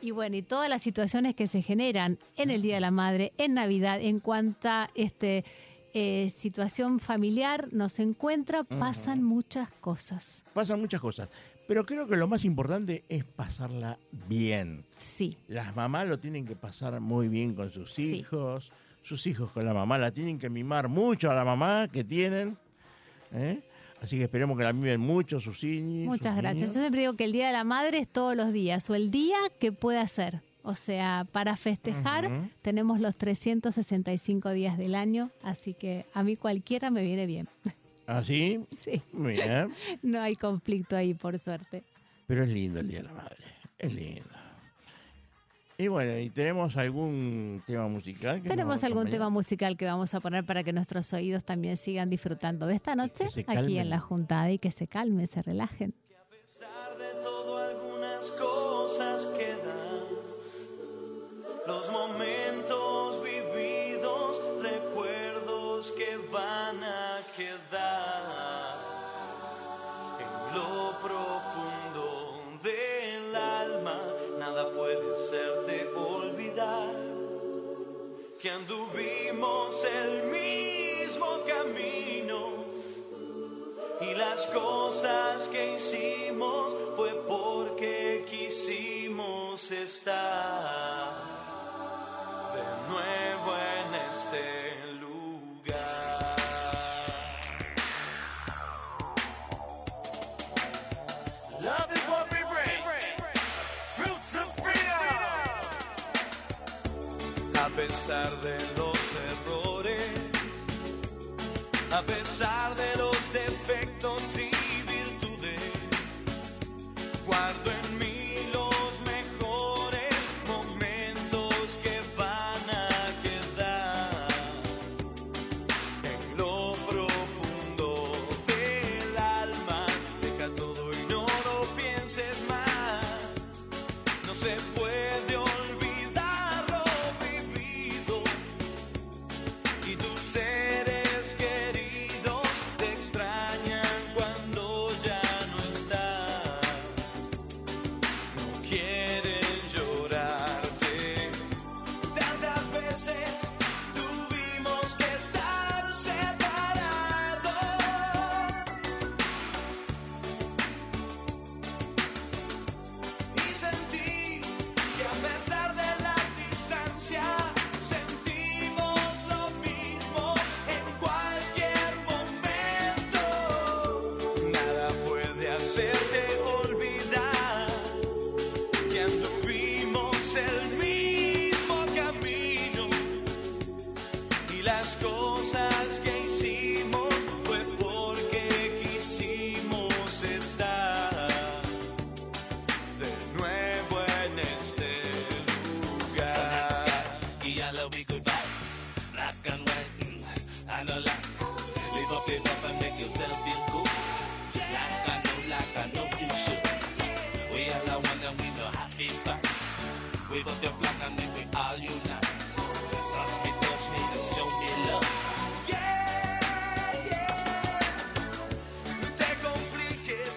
Y bueno, y todas las situaciones que se generan en el Día de la Madre, en Navidad, en cuanta este, eh, situación familiar nos encuentra, pasan muchas cosas. Pasan muchas cosas, pero creo que lo más importante es pasarla bien. Sí, Las mamás lo tienen que pasar muy bien con sus Sí. hijos, sus hijos con la mamá, la tienen que mimar mucho a la mamá que tienen. ¿eh? Así que esperemos que la mimen mucho sus niños. Muchas sus gracias. niños. Yo siempre digo que el Día de la Madre es todos los días o el día que pueda ser. O sea, para festejar Ujú. tenemos los 365 días del año, así que a mí cualquiera me viene bien. *laughs* ¿Así? Sí, Muy bien. no hay conflicto ahí, por suerte. Pero es lindo el Día de la Madre. Es lindo. Y bueno, ¿y tenemos algún tema musical? que Tenemos algún tema musical que vamos a poner para que nuestros oídos también sigan disfrutando de esta noche aquí en la juntada y que se calmen, se relajen. A pesar de todo, algunas cosas quedan. Los momentos vividos, recuerdos que van a quedar cosas que hicimos fue porque quisimos estar de nuevo en este lugar. Love is what we. Fruits of freedom. A pesar de los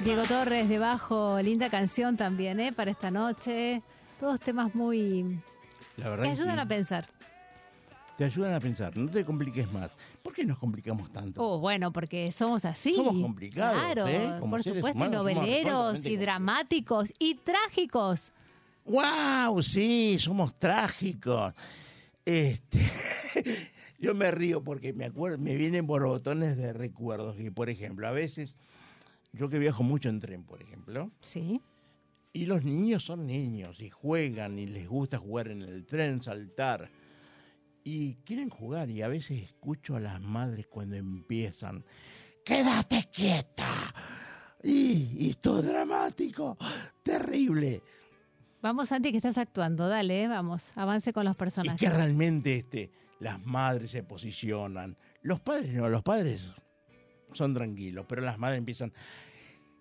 Diego Torres debajo, linda canción también, ¿eh? Para esta noche. Todos temas muy... La verdad que ayudan que a pensar. te ayudan a pensar. No te compliques más. ¿Por qué nos complicamos tanto? Oh, bueno, porque somos así. Somos complicados, Claro, ¿eh? Como por supuesto, y humanos noveleros, y dramáticos, y trágicos. ¡Wow! Sí, somos trágicos. Este, *laughs* yo me río porque me acuerdo, me vienen borbotones de recuerdos que, por ejemplo, a veces yo que viajo mucho en tren, por ejemplo, Sí. y los niños son niños y juegan y les gusta jugar en el tren, saltar y quieren jugar y a veces escucho a las madres cuando empiezan, quédate quieta. Y, y esto es dramático, terrible. Vamos, Santi, que estás actuando. Dale, eh, vamos, avance con los Y personajes. que realmente este, las madres se posicionan. Los padres no, los padres son tranquilos, pero las madres empiezan,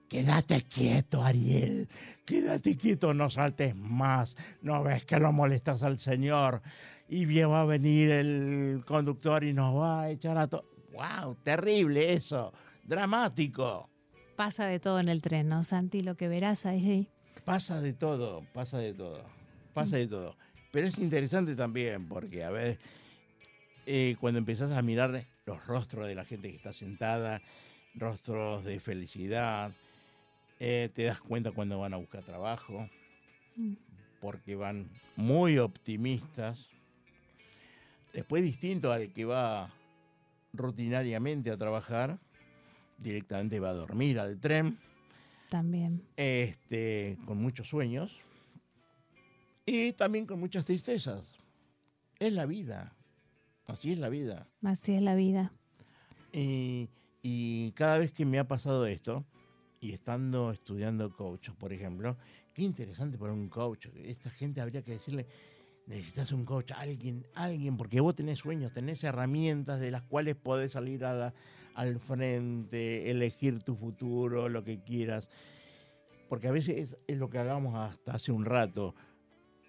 quédate quieto, Ariel, quédate quieto, no saltes más, no ves que lo molestas al Señor. Y bien va a venir el conductor y nos va a echar a todos. ¡Wow! Terrible eso, dramático. Pasa de todo en el tren, ¿no, Santi? Lo que verás allí. Pasa de todo, pasa de todo, pasa de todo. Pero es interesante también porque, a ver, eh, cuando empezás a mirar los rostros de la gente que está sentada, rostros de felicidad, eh, te das cuenta cuando van a buscar trabajo, Mm. porque van muy optimistas. Después distinto al que va rutinariamente a trabajar, directamente va a dormir al tren, También. este, con muchos sueños y también con muchas tristezas. Es la vida, así es la vida. Así es la vida. Y, y cada vez que me ha pasado esto, y estando estudiando coach, por ejemplo, qué interesante para un coach. Esta gente habría que decirle, necesitas un coach, alguien, alguien, porque vos tenés sueños, tenés herramientas de las cuales podés salir a la- al frente, elegir tu futuro, lo que quieras. Porque a veces es, es lo que hablamos hasta hace un rato.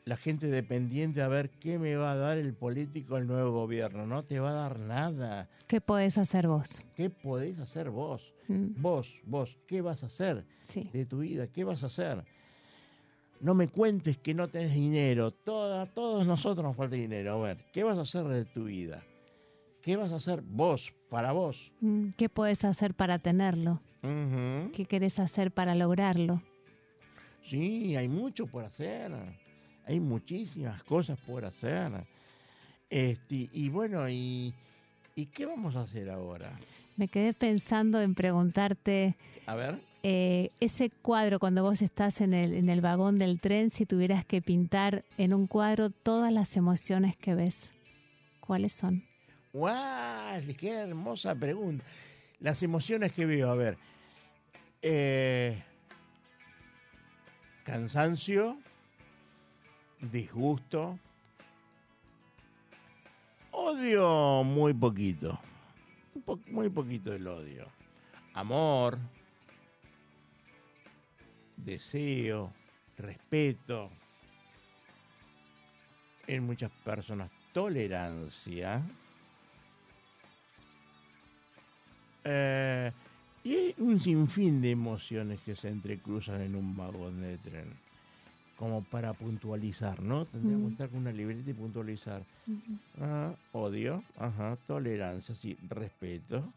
La gente dependiente a ver qué me va a dar el político, el nuevo gobierno. No te va a dar nada. ¿Qué podés hacer vos? ¿Qué podés hacer vos? Mm, Vos, vos, ¿qué vas a hacer Sí. de tu vida? ¿Qué vas a hacer? No me cuentes que no tenés dinero. Toda, todos nosotros nos falta dinero. A ver, ¿qué vas a hacer de tu vida? ¿Qué vas a hacer vos, para vos? Mm, ¿Qué podés hacer para tenerlo? ¿Qué querés hacer para lograrlo? Sí, hay mucho por hacer. Hay muchísimas cosas por hacer. Este, y bueno, y, ¿y qué vamos a hacer ahora? Me quedé pensando en preguntarte A ver. eh, ese cuadro cuando vos estás en el, en el vagón del tren, si tuvieras que pintar en un cuadro todas las emociones que ves, ¿cuáles son? ¡Guau! ¡Qué hermosa pregunta! Las emociones que veo, a ver. Eh, cansancio, disgusto, odio muy poquito, muy poquito el odio, amor, deseo, respeto, en muchas personas tolerancia, Eh, y hay un sinfín de emociones que se entrecruzan en un vagón de tren. Como para puntualizar, ¿no? Tendríamos que estar con una libreta y puntualizar. Ah, odio, ajá, tolerancia, sí, respeto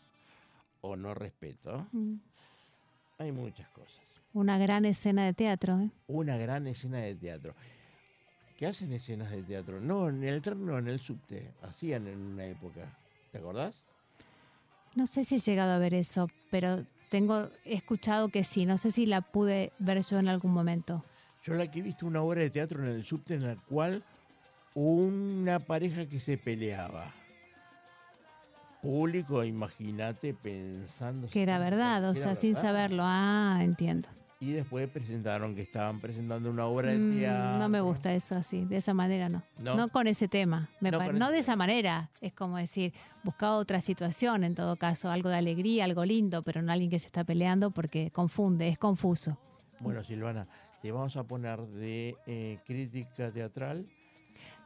o no respeto. Hay muchas cosas. Una gran escena de teatro. ¿eh? Una gran escena de teatro. ¿Qué hacen escenas de teatro? No, en el tren no, en el subte. Hacían en una época. ¿Te acordás? No sé si he llegado a ver eso, pero tengo he escuchado que sí. No sé si la pude ver yo en algún momento. Yo la que he visto una obra de teatro en el subte en la cual una pareja que se peleaba. Público, imagínate, pensando... Que era verdad, o era sea, sin saberlo. Ah, entiendo. Y después presentaron que estaban presentando una obra de Mm, teatro. no me gusta eso así, de esa manera no. No. No, con ese tema. Me No no de esa manera. Es como decir, buscaba otra situación en todo caso, algo de alegría, algo lindo, pero no alguien que se está peleando porque confunde, es confuso. Bueno, Silvana, te vamos a poner de eh, crítica teatral.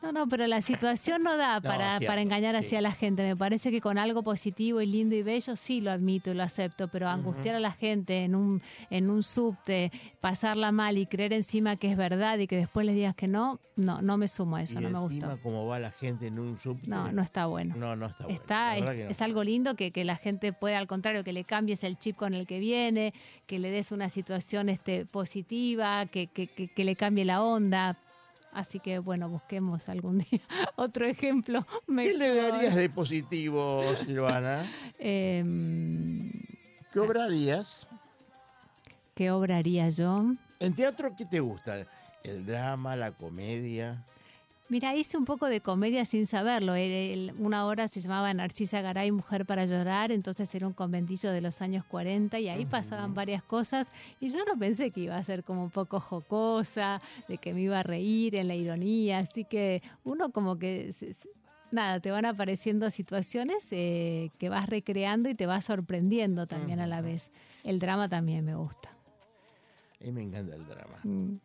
No, no, pero la situación no da *laughs* No, para, cierto, para engañar sí. así a la gente. Me parece que con algo positivo y lindo y bello sí lo admito y lo acepto, pero angustiar a la gente en un, en un subte, pasarla mal y creer encima que es verdad y que después les digas que no, no, no me sumo a eso, y no me encima gustó. cómo va la gente en un subte. No, no está bueno. No, no está bueno. Está, es, no. es algo lindo que, que la gente pueda, al contrario, que le cambies el chip con el que viene, que le des una situación este, positiva, que, que, que, que le cambie la onda. Así que, bueno, busquemos algún *laughs* día otro ejemplo. ¿Qué le mejor. darías de positivo, Silvana? *laughs* Em, ¿Qué obra harías? ¿Qué obra haría yo? ¿En teatro qué te gusta? ¿El drama, la comedia? Mira, hice un poco de comedia sin saberlo. Una hora se llamaba Narcisa Garay, Mujer para Llorar, entonces era un conventillo de los años 40 y ahí pasaban varias cosas y yo no pensé que iba a ser como un poco jocosa, de que me iba a reír en la ironía, así que uno como que... Nada, te van apareciendo situaciones eh, que vas recreando y te vas sorprendiendo también a la vez. El drama también me gusta. A mí me encanta el drama. Mm.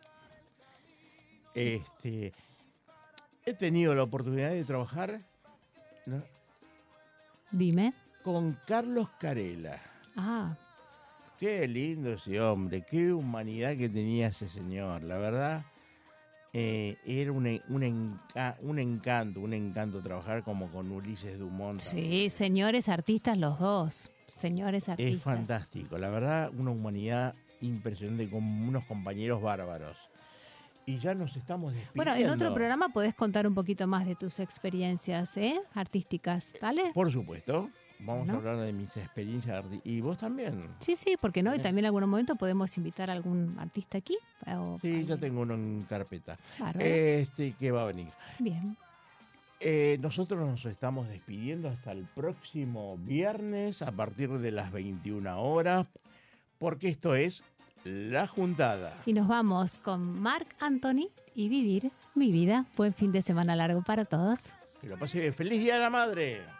Este, he tenido la oportunidad de trabajar ¿no? Dime. con Carlos Carela. Ah, Qué lindo ese hombre, qué humanidad que tenía ese señor. La verdad, eh, era un, en- un, enca- un encanto, un encanto trabajar como con Ulises Dumont. sí, señores artistas los dos. Señores artistas. Es fantástico, la verdad, una humanidad impresionante con unos compañeros bárbaros. Y ya nos estamos despidiendo. Bueno, en otro programa podés contar un poquito más de tus experiencias ¿eh? artísticas, ¿vale? Por supuesto, Vamos ¿No? a hablar de mis experiencias. Y vos también. Sí, sí, porque no, y también en algún momento podemos invitar a algún artista aquí. o- Sí, ya tengo uno en carpeta. Bárbaro. Este que va a venir. Bien. Eh, nosotros nos estamos despidiendo hasta el próximo viernes a partir de las 21 horas, porque esto es La Juntada. Y nos vamos con Marc Anthony y Vivir mi vida. Buen fin de semana largo para todos. Que lo pase. ¡Feliz Día de la Madre!